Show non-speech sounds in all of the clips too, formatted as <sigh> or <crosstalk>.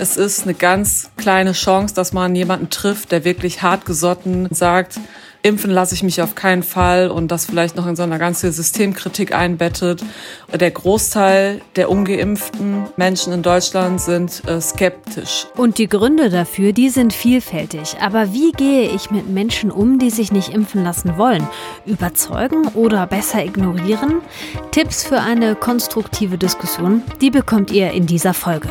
Es ist eine ganz kleine Chance, dass man jemanden trifft, der wirklich hartgesotten sagt, impfen lasse ich mich auf keinen Fall und das vielleicht noch in so einer ganzen Systemkritik einbettet. Der Großteil der ungeimpften Menschen in Deutschland sind äh, skeptisch. Und die Gründe dafür, die sind vielfältig. Aber wie gehe ich mit Menschen um, die sich nicht impfen lassen wollen? Überzeugen oder besser ignorieren? Tipps für eine konstruktive Diskussion, die bekommt ihr in dieser Folge.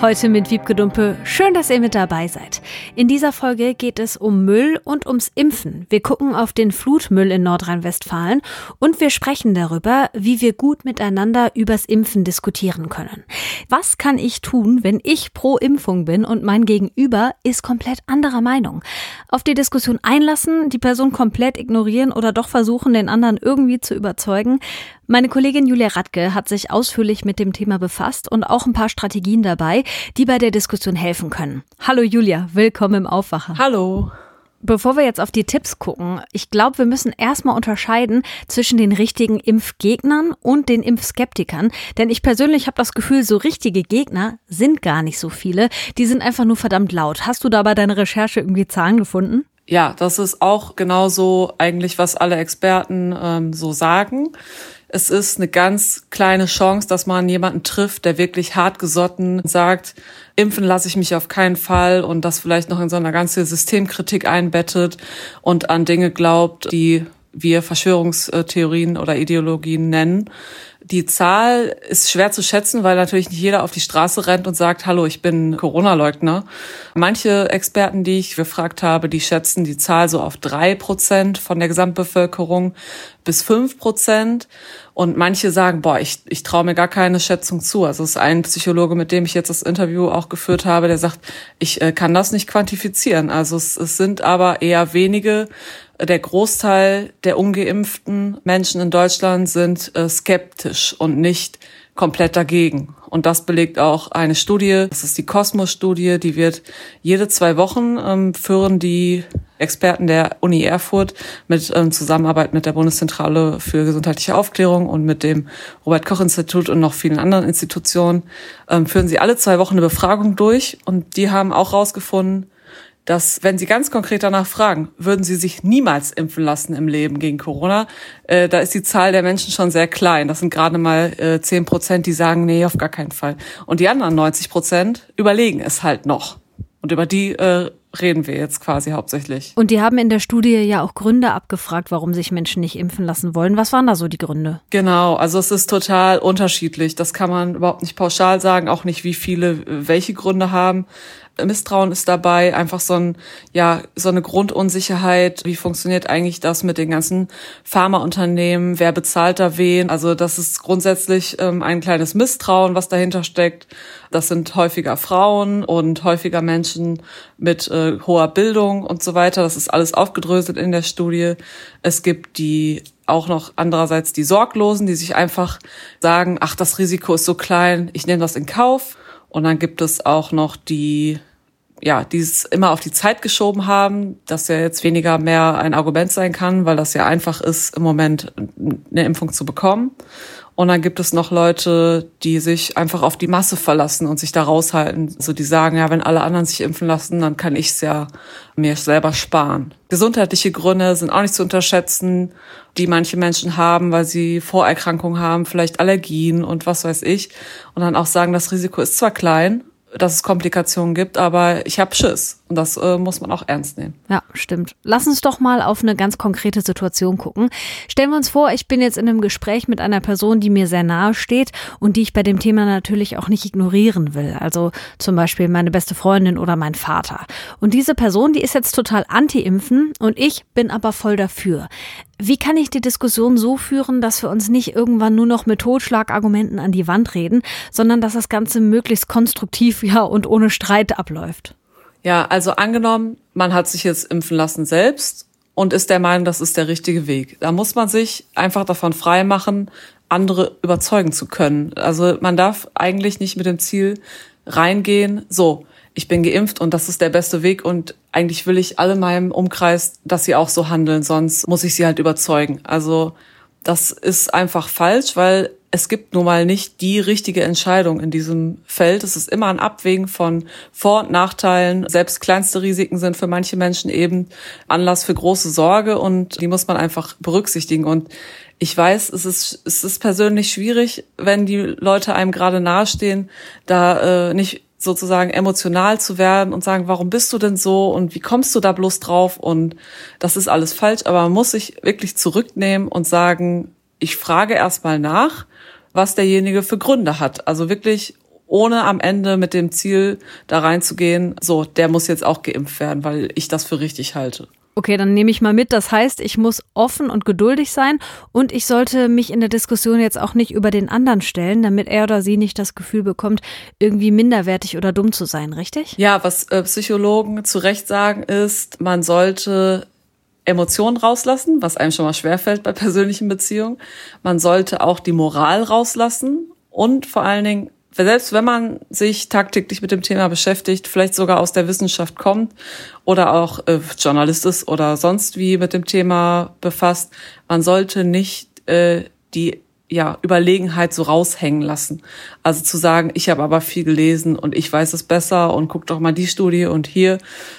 Heute mit Wiebke Dumpe. Schön, dass ihr mit dabei seid. In dieser Folge geht es um Müll und ums Impfen. Wir gucken auf den Flutmüll in Nordrhein-Westfalen und wir sprechen darüber, wie wir gut miteinander übers Impfen diskutieren können. Was kann ich tun, wenn ich pro Impfung bin und mein Gegenüber ist komplett anderer Meinung? Auf die Diskussion einlassen, die Person komplett ignorieren oder doch versuchen, den anderen irgendwie zu überzeugen? Meine Kollegin Julia Radke hat sich ausführlich mit dem Thema befasst und auch ein paar Strategien dabei, die bei der Diskussion helfen können. Hallo Julia, willkommen im Aufwacher. Hallo. Bevor wir jetzt auf die Tipps gucken, ich glaube, wir müssen erstmal unterscheiden zwischen den richtigen Impfgegnern und den Impfskeptikern. Denn ich persönlich habe das Gefühl, so richtige Gegner sind gar nicht so viele. Die sind einfach nur verdammt laut. Hast du da bei deiner Recherche irgendwie Zahlen gefunden? Ja, das ist auch genauso eigentlich, was alle Experten ähm, so sagen es ist eine ganz kleine Chance, dass man jemanden trifft, der wirklich hartgesotten sagt, impfen lasse ich mich auf keinen Fall und das vielleicht noch in so einer ganzen Systemkritik einbettet und an Dinge glaubt, die wir Verschwörungstheorien oder Ideologien nennen. Die Zahl ist schwer zu schätzen, weil natürlich nicht jeder auf die Straße rennt und sagt, hallo, ich bin Corona-Leugner. Manche Experten, die ich gefragt habe, die schätzen die Zahl so auf drei Prozent von der Gesamtbevölkerung bis fünf Prozent. Und manche sagen, boah, ich, ich traue mir gar keine Schätzung zu. Also es ist ein Psychologe, mit dem ich jetzt das Interview auch geführt habe, der sagt, ich äh, kann das nicht quantifizieren. Also es, es sind aber eher wenige der Großteil der ungeimpften Menschen in Deutschland sind äh, skeptisch und nicht komplett dagegen. Und das belegt auch eine Studie, das ist die Kosmos-Studie, die wird jede zwei Wochen ähm, führen die Experten der Uni Erfurt mit ähm, Zusammenarbeit mit der Bundeszentrale für gesundheitliche Aufklärung und mit dem Robert-Koch-Institut und noch vielen anderen Institutionen, ähm, führen sie alle zwei Wochen eine Befragung durch und die haben auch herausgefunden, dass wenn Sie ganz konkret danach fragen, würden Sie sich niemals impfen lassen im Leben gegen Corona, äh, da ist die Zahl der Menschen schon sehr klein. Das sind gerade mal äh, 10 Prozent, die sagen, nee, auf gar keinen Fall. Und die anderen 90 Prozent überlegen es halt noch. Und über die äh, reden wir jetzt quasi hauptsächlich. Und die haben in der Studie ja auch Gründe abgefragt, warum sich Menschen nicht impfen lassen wollen. Was waren da so die Gründe? Genau, also es ist total unterschiedlich. Das kann man überhaupt nicht pauschal sagen, auch nicht, wie viele äh, welche Gründe haben. Misstrauen ist dabei, einfach so ein, ja, so eine Grundunsicherheit. Wie funktioniert eigentlich das mit den ganzen Pharmaunternehmen? Wer bezahlt da wen? Also das ist grundsätzlich ähm, ein kleines Misstrauen, was dahinter steckt. Das sind häufiger Frauen und häufiger Menschen mit äh, hoher Bildung und so weiter. Das ist alles aufgedröselt in der Studie. Es gibt die auch noch andererseits die Sorglosen, die sich einfach sagen, ach, das Risiko ist so klein, ich nehme das in Kauf. Und dann gibt es auch noch die ja, dieses immer auf die Zeit geschoben haben, dass ja jetzt weniger mehr ein Argument sein kann, weil das ja einfach ist, im Moment eine Impfung zu bekommen. Und dann gibt es noch Leute, die sich einfach auf die Masse verlassen und sich da raushalten. Also die sagen, ja, wenn alle anderen sich impfen lassen, dann kann ich es ja mir selber sparen. Gesundheitliche Gründe sind auch nicht zu unterschätzen, die manche Menschen haben, weil sie Vorerkrankungen haben, vielleicht Allergien und was weiß ich. Und dann auch sagen, das Risiko ist zwar klein, dass es Komplikationen gibt, aber ich habe Schiss und das äh, muss man auch ernst nehmen. Ja, stimmt. Lass uns doch mal auf eine ganz konkrete Situation gucken. Stellen wir uns vor, ich bin jetzt in einem Gespräch mit einer Person, die mir sehr nahe steht und die ich bei dem Thema natürlich auch nicht ignorieren will. Also zum Beispiel meine beste Freundin oder mein Vater. Und diese Person, die ist jetzt total anti-impfen und ich bin aber voll dafür. Wie kann ich die Diskussion so führen, dass wir uns nicht irgendwann nur noch mit Totschlagargumenten an die Wand reden, sondern dass das Ganze möglichst konstruktiv <laughs> ja und ohne Streit abläuft? Ja, also angenommen, man hat sich jetzt impfen lassen selbst und ist der Meinung, das ist der richtige Weg. Da muss man sich einfach davon frei machen, andere überzeugen zu können. Also man darf eigentlich nicht mit dem Ziel reingehen, so, ich bin geimpft und das ist der beste Weg und eigentlich will ich alle in meinem Umkreis, dass sie auch so handeln, sonst muss ich sie halt überzeugen. Also das ist einfach falsch, weil es gibt nun mal nicht die richtige Entscheidung in diesem Feld. Es ist immer ein Abwägen von Vor- und Nachteilen. Selbst kleinste Risiken sind für manche Menschen eben Anlass für große Sorge und die muss man einfach berücksichtigen. Und ich weiß, es ist, es ist persönlich schwierig, wenn die Leute einem gerade nahestehen, da äh, nicht sozusagen emotional zu werden und sagen, warum bist du denn so und wie kommst du da bloß drauf und das ist alles falsch, aber man muss sich wirklich zurücknehmen und sagen, ich frage erstmal nach, was derjenige für Gründe hat. Also wirklich ohne am Ende mit dem Ziel da reinzugehen, so, der muss jetzt auch geimpft werden, weil ich das für richtig halte. Okay, dann nehme ich mal mit. Das heißt, ich muss offen und geduldig sein und ich sollte mich in der Diskussion jetzt auch nicht über den anderen stellen, damit er oder sie nicht das Gefühl bekommt, irgendwie minderwertig oder dumm zu sein, richtig? Ja, was äh, Psychologen zu Recht sagen ist, man sollte Emotionen rauslassen, was einem schon mal schwerfällt bei persönlichen Beziehungen. Man sollte auch die Moral rauslassen und vor allen Dingen selbst wenn man sich tagtäglich mit dem Thema beschäftigt, vielleicht sogar aus der Wissenschaft kommt oder auch äh, Journalist ist oder sonst wie mit dem Thema befasst, man sollte nicht äh, die ja, Überlegenheit so raushängen lassen. Also zu sagen, ich habe aber viel gelesen und ich weiß es besser und guck doch mal die Studie und hier.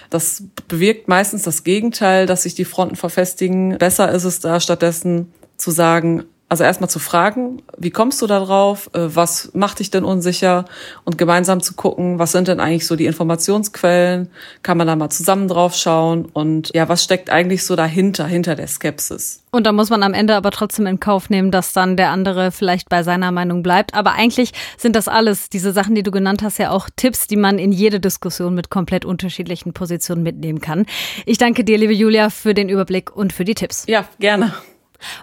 Das bewirkt meistens das Gegenteil, dass sich die Fronten verfestigen. Besser ist es da stattdessen zu sagen, also erstmal zu fragen, wie kommst du da drauf? Äh, was macht dich denn unsicher? Und gemeinsam zu gucken, was sind denn eigentlich so die Informationsquellen? Kann man da mal zusammen drauf schauen? Und ja, was steckt eigentlich so dahinter, hinter der Skepsis? Und da muss man am Ende aber trotzdem in Kauf nehmen, dass dann der andere vielleicht bei seiner Meinung bleibt. Aber eigentlich sind das alles, diese Sachen, die du genannt hast, ja auch Tipps, die man in jede Diskussion mit komplett unterschiedlichen Positionen mitnehmen kann. Ich danke dir, liebe Julia, für den Überblick und für die Tipps. Ja, gerne.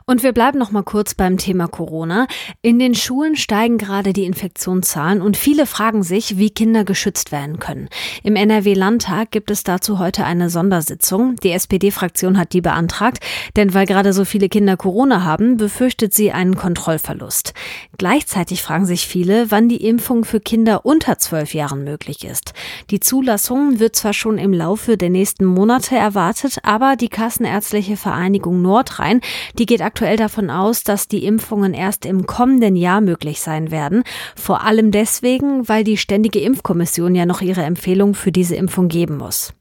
Und wir bleiben noch mal kurz beim Thema Corona. In den Schulen steigen gerade die Infektionszahlen und viele fragen sich, wie Kinder geschützt werden können. Im NRW Landtag gibt es dazu heute eine Sondersitzung. Die SPD-Fraktion hat die beantragt, denn weil gerade so viele Kinder Corona haben, befürchtet sie einen Kontrollverlust. Gleichzeitig fragen sich viele, wann die Impfung für Kinder unter zwölf Jahren möglich ist. Die Zulassung wird zwar schon im Laufe der nächsten Monate erwartet, aber die Kassenärztliche Vereinigung Nordrhein, die die geht aktuell davon aus, dass die Impfungen erst im kommenden Jahr möglich sein werden. Vor allem deswegen, weil die Ständige Impfkommission ja noch ihre Empfehlung für diese Impfung geben muss.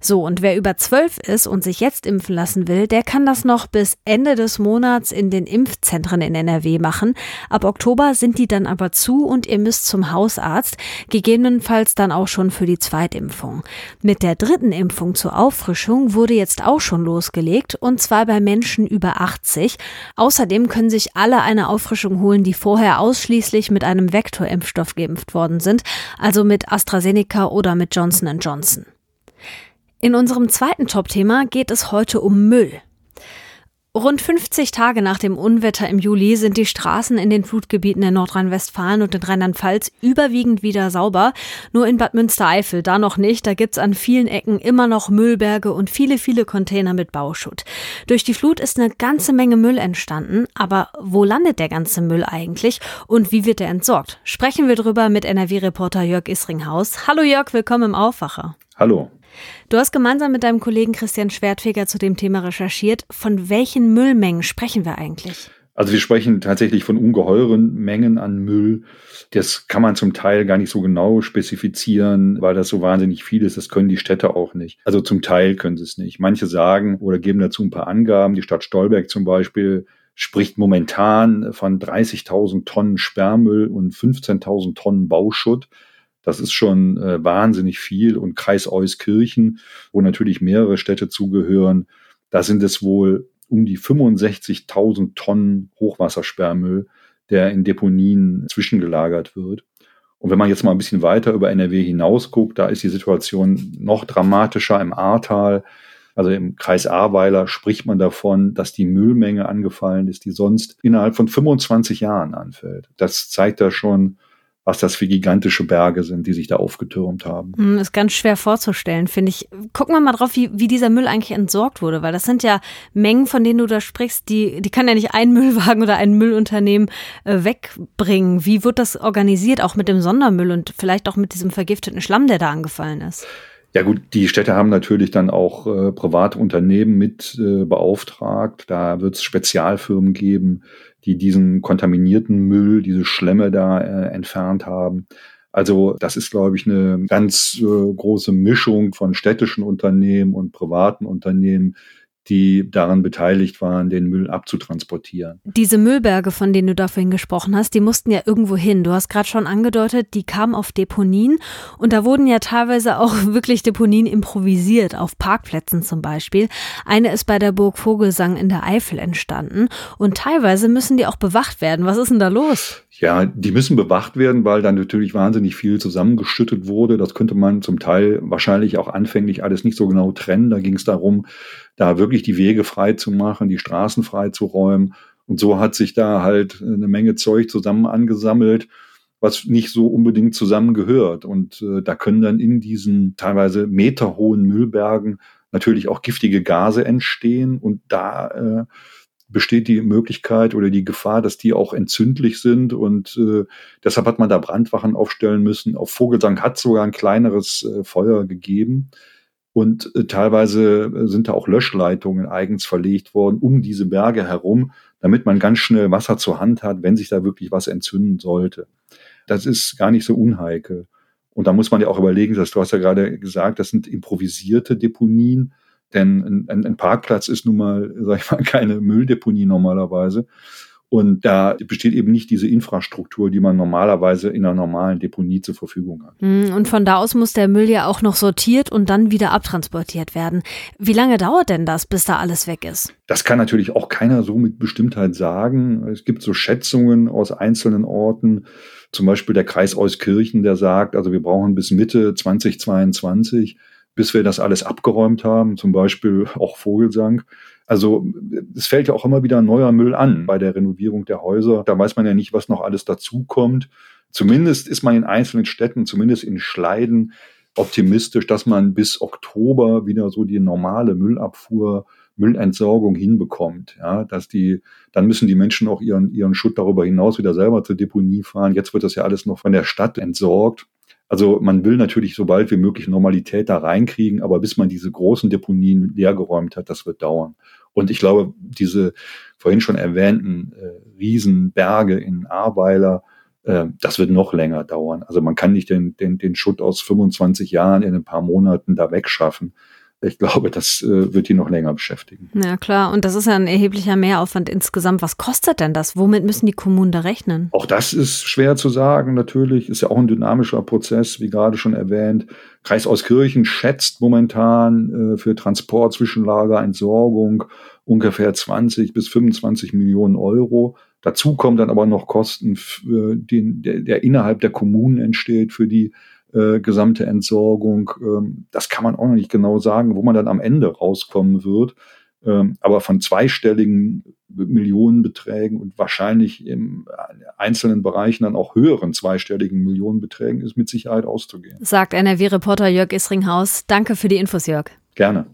So, und wer über zwölf ist und sich jetzt impfen lassen will, der kann das noch bis Ende des Monats in den Impfzentren in NRW machen. Ab Oktober sind die dann aber zu und ihr müsst zum Hausarzt, gegebenenfalls dann auch schon für die Zweitimpfung. Mit der dritten Impfung zur Auffrischung wurde jetzt auch schon losgelegt und zwar bei Menschen über 80. Außerdem können sich alle eine Auffrischung holen, die vorher ausschließlich mit einem Vektorimpfstoff geimpft worden sind, also mit AstraZeneca oder mit Johnson Johnson. In unserem zweiten Top-Thema geht es heute um Müll. Rund 50 Tage nach dem Unwetter im Juli sind die Straßen in den Flutgebieten in Nordrhein-Westfalen und in Rheinland-Pfalz überwiegend wieder sauber. Nur in Bad Münstereifel da noch nicht. Da gibt's an vielen Ecken immer noch Müllberge und viele, viele Container mit Bauschutt. Durch die Flut ist eine ganze Menge Müll entstanden. Aber wo landet der ganze Müll eigentlich und wie wird er entsorgt? Sprechen wir drüber mit NRW-Reporter Jörg Isringhaus. Hallo Jörg, willkommen im Aufwacher. Hallo. Du hast gemeinsam mit deinem Kollegen Christian Schwertfeger zu dem Thema recherchiert. Von welchen Müllmengen sprechen wir eigentlich? Also wir sprechen tatsächlich von ungeheuren Mengen an Müll. Das kann man zum Teil gar nicht so genau spezifizieren, weil das so wahnsinnig viel ist. Das können die Städte auch nicht. Also zum Teil können sie es nicht. Manche sagen oder geben dazu ein paar Angaben. Die Stadt Stolberg zum Beispiel spricht momentan von 30.000 Tonnen Sperrmüll und 15.000 Tonnen Bauschutt. Das ist schon äh, wahnsinnig viel. Und Kreis Euskirchen, wo natürlich mehrere Städte zugehören, da sind es wohl um die 65.000 Tonnen Hochwassersperrmüll, der in Deponien zwischengelagert wird. Und wenn man jetzt mal ein bisschen weiter über NRW hinaus guckt, da ist die Situation noch dramatischer im Ahrtal. Also im Kreis Ahrweiler spricht man davon, dass die Müllmenge angefallen ist, die sonst innerhalb von 25 Jahren anfällt. Das zeigt da schon, was das für gigantische Berge sind, die sich da aufgetürmt haben. Hm, ist ganz schwer vorzustellen, finde ich. Gucken wir mal drauf, wie, wie dieser Müll eigentlich entsorgt wurde, weil das sind ja Mengen, von denen du da sprichst, die, die kann ja nicht ein Müllwagen oder ein Müllunternehmen äh, wegbringen. Wie wird das organisiert, auch mit dem Sondermüll und vielleicht auch mit diesem vergifteten Schlamm, der da angefallen ist? Ja gut, die Städte haben natürlich dann auch äh, private Unternehmen mit äh, beauftragt. Da wird es Spezialfirmen geben, die diesen kontaminierten Müll, diese Schlemme da äh, entfernt haben. Also das ist, glaube ich, eine ganz äh, große Mischung von städtischen Unternehmen und privaten Unternehmen, die daran beteiligt waren, den Müll abzutransportieren. Diese Müllberge, von denen du da vorhin gesprochen hast, die mussten ja irgendwo hin. Du hast gerade schon angedeutet, die kamen auf Deponien und da wurden ja teilweise auch <laughs> wirklich Deponien improvisiert, auf Parkplätzen zum Beispiel. Eine ist bei der Burg Vogelsang in der Eifel entstanden und teilweise müssen die auch bewacht werden. Was ist denn da los? Ja, die müssen bewacht werden, weil dann natürlich wahnsinnig viel zusammengeschüttet wurde. Das könnte man zum Teil wahrscheinlich auch anfänglich alles nicht so genau trennen. Da ging es darum, da wirklich die Wege frei zu machen, die Straßen frei zu räumen. Und so hat sich da halt eine Menge Zeug zusammen angesammelt, was nicht so unbedingt zusammengehört. Und äh, da können dann in diesen teilweise meterhohen Müllbergen natürlich auch giftige Gase entstehen. Und da äh, besteht die Möglichkeit oder die Gefahr, dass die auch entzündlich sind. Und äh, deshalb hat man da Brandwachen aufstellen müssen. Auf Vogelsang hat sogar ein kleineres äh, Feuer gegeben. Und äh, teilweise äh, sind da auch Löschleitungen eigens verlegt worden um diese Berge herum, damit man ganz schnell Wasser zur Hand hat, wenn sich da wirklich was entzünden sollte. Das ist gar nicht so unheikel. Und da muss man ja auch überlegen, dass du hast ja gerade gesagt, das sind improvisierte Deponien. Denn ein, ein Parkplatz ist nun mal, <laughs> sag ich mal, keine Mülldeponie normalerweise. Und da besteht eben nicht diese Infrastruktur, die man normalerweise in einer normalen Deponie zur Verfügung hat. Hm, und von da aus muss der Müll ja auch noch sortiert und dann wieder abtransportiert werden. Wie lange dauert denn das, bis da alles weg ist? Das kann natürlich auch keiner so mit Bestimmtheit sagen. Es gibt so Schätzungen aus einzelnen Orten. Zum Beispiel der Kreis Euskirchen, der sagt, also wir brauchen bis Mitte 2022 bis wir das alles abgeräumt haben, zum Beispiel auch Vogelsang. Also es fällt ja auch immer wieder neuer Müll an bei der Renovierung der Häuser. Da weiß man ja nicht, was noch alles dazukommt. Zumindest ist man in einzelnen Städten, zumindest in Schleiden, optimistisch, dass man bis Oktober wieder so die normale Müllabfuhr, Müllentsorgung hinbekommt. Ja, dass die, dann müssen die Menschen auch ihren, ihren Schutt darüber hinaus wieder selber zur Deponie fahren. Jetzt wird das ja alles noch von der Stadt entsorgt. Also man will natürlich so bald wie möglich Normalität da reinkriegen, aber bis man diese großen Deponien leergeräumt hat, das wird dauern. Und ich glaube, diese vorhin schon erwähnten äh, Riesenberge in Ahrweiler, äh, das wird noch länger dauern. Also man kann nicht den, den, den Schutt aus 25 Jahren in ein paar Monaten da wegschaffen ich glaube, das äh, wird die noch länger beschäftigen. Ja, klar. Und das ist ja ein erheblicher Mehraufwand insgesamt. Was kostet denn das? Womit müssen die Kommunen da rechnen? Auch das ist schwer zu sagen, natürlich. Ist ja auch ein dynamischer Prozess, wie gerade schon erwähnt. Kreis Auskirchen schätzt momentan äh, für Transport, Zwischenlager, Entsorgung ungefähr 20 bis 25 Millionen Euro. Dazu kommen dann aber noch Kosten, für den, der, der innerhalb der Kommunen entsteht für die äh, gesamte Entsorgung. Ähm, das kann man auch noch nicht genau sagen, wo man dann am Ende rauskommen wird. Ähm, aber von zweistelligen Millionenbeträgen und wahrscheinlich in einzelnen Bereichen dann auch höheren zweistelligen Millionenbeträgen ist mit Sicherheit auszugehen. Sagt NRW-Reporter Jörg Isringhaus. Danke für die Infos, Jörg. Gerne.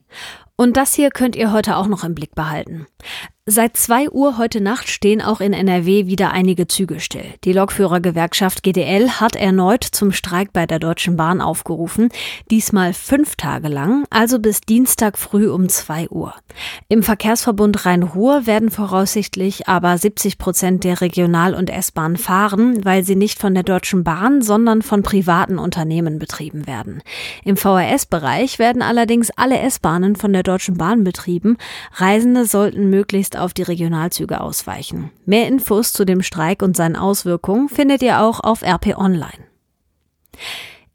Und das hier könnt ihr heute auch noch im Blick behalten. Seit zwei Uhr heute Nacht stehen auch in NRW wieder einige Züge still. Die Lokführergewerkschaft GDL hat erneut zum Streik bei der Deutschen Bahn aufgerufen. Diesmal fünf Tage lang, also bis Dienstag früh um zwei Uhr. Im Verkehrsverbund Rhein-Ruhr werden voraussichtlich aber 70 Prozent der Regional- und S-Bahn fahren, weil sie nicht von der Deutschen Bahn, sondern von privaten Unternehmen betrieben werden. Im VRS-Bereich werden allerdings alle S-Bahnen von der Deutschen Bahn betrieben. Reisende sollten möglichst auf die Regionalzüge ausweichen. Mehr Infos zu dem Streik und seinen Auswirkungen findet ihr auch auf RP Online.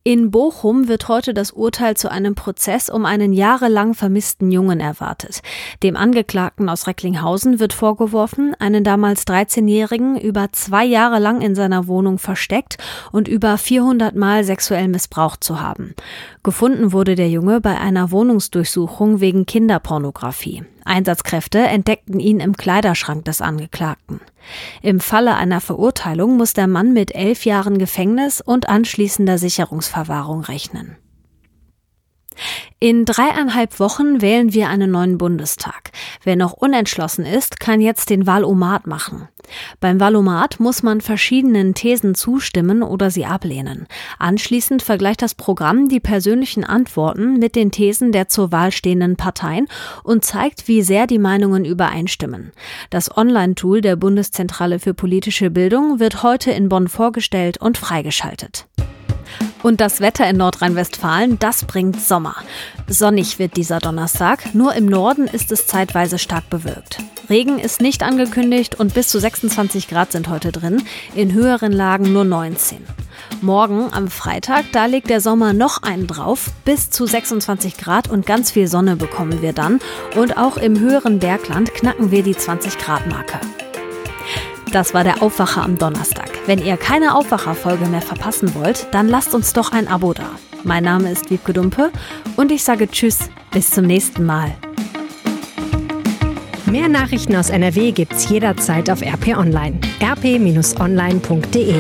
In Bochum wird heute das Urteil zu einem Prozess um einen jahrelang vermissten Jungen erwartet. Dem Angeklagten aus Recklinghausen wird vorgeworfen, einen damals 13-Jährigen über zwei Jahre lang in seiner Wohnung versteckt und über 400 Mal sexuell missbraucht zu haben. Gefunden wurde der Junge bei einer Wohnungsdurchsuchung wegen Kinderpornografie. Einsatzkräfte entdeckten ihn im Kleiderschrank des Angeklagten. Im Falle einer Verurteilung muss der Mann mit elf Jahren Gefängnis und anschließender Sicherungsverwahrung rechnen. In dreieinhalb Wochen wählen wir einen neuen Bundestag. Wer noch unentschlossen ist, kann jetzt den Wahlomat machen. Beim Wahlomat muss man verschiedenen Thesen zustimmen oder sie ablehnen. Anschließend vergleicht das Programm die persönlichen Antworten mit den Thesen der zur Wahl stehenden Parteien und zeigt, wie sehr die Meinungen übereinstimmen. Das Online-Tool der Bundeszentrale für politische Bildung wird heute in Bonn vorgestellt und freigeschaltet. Und das Wetter in Nordrhein-Westfalen, das bringt Sommer. Sonnig wird dieser Donnerstag, nur im Norden ist es zeitweise stark bewölkt. Regen ist nicht angekündigt und bis zu 26 Grad sind heute drin, in höheren Lagen nur 19. Morgen am Freitag, da legt der Sommer noch einen drauf, bis zu 26 Grad und ganz viel Sonne bekommen wir dann und auch im höheren Bergland knacken wir die 20 Grad Marke. Das war der Aufwacher am Donnerstag. Wenn ihr keine Aufwacher-Folge mehr verpassen wollt, dann lasst uns doch ein Abo da. Mein Name ist Wiebke Dumpe und ich sage Tschüss, bis zum nächsten Mal. Mehr Nachrichten aus NRW gibt's jederzeit auf RP Online. rp-online.de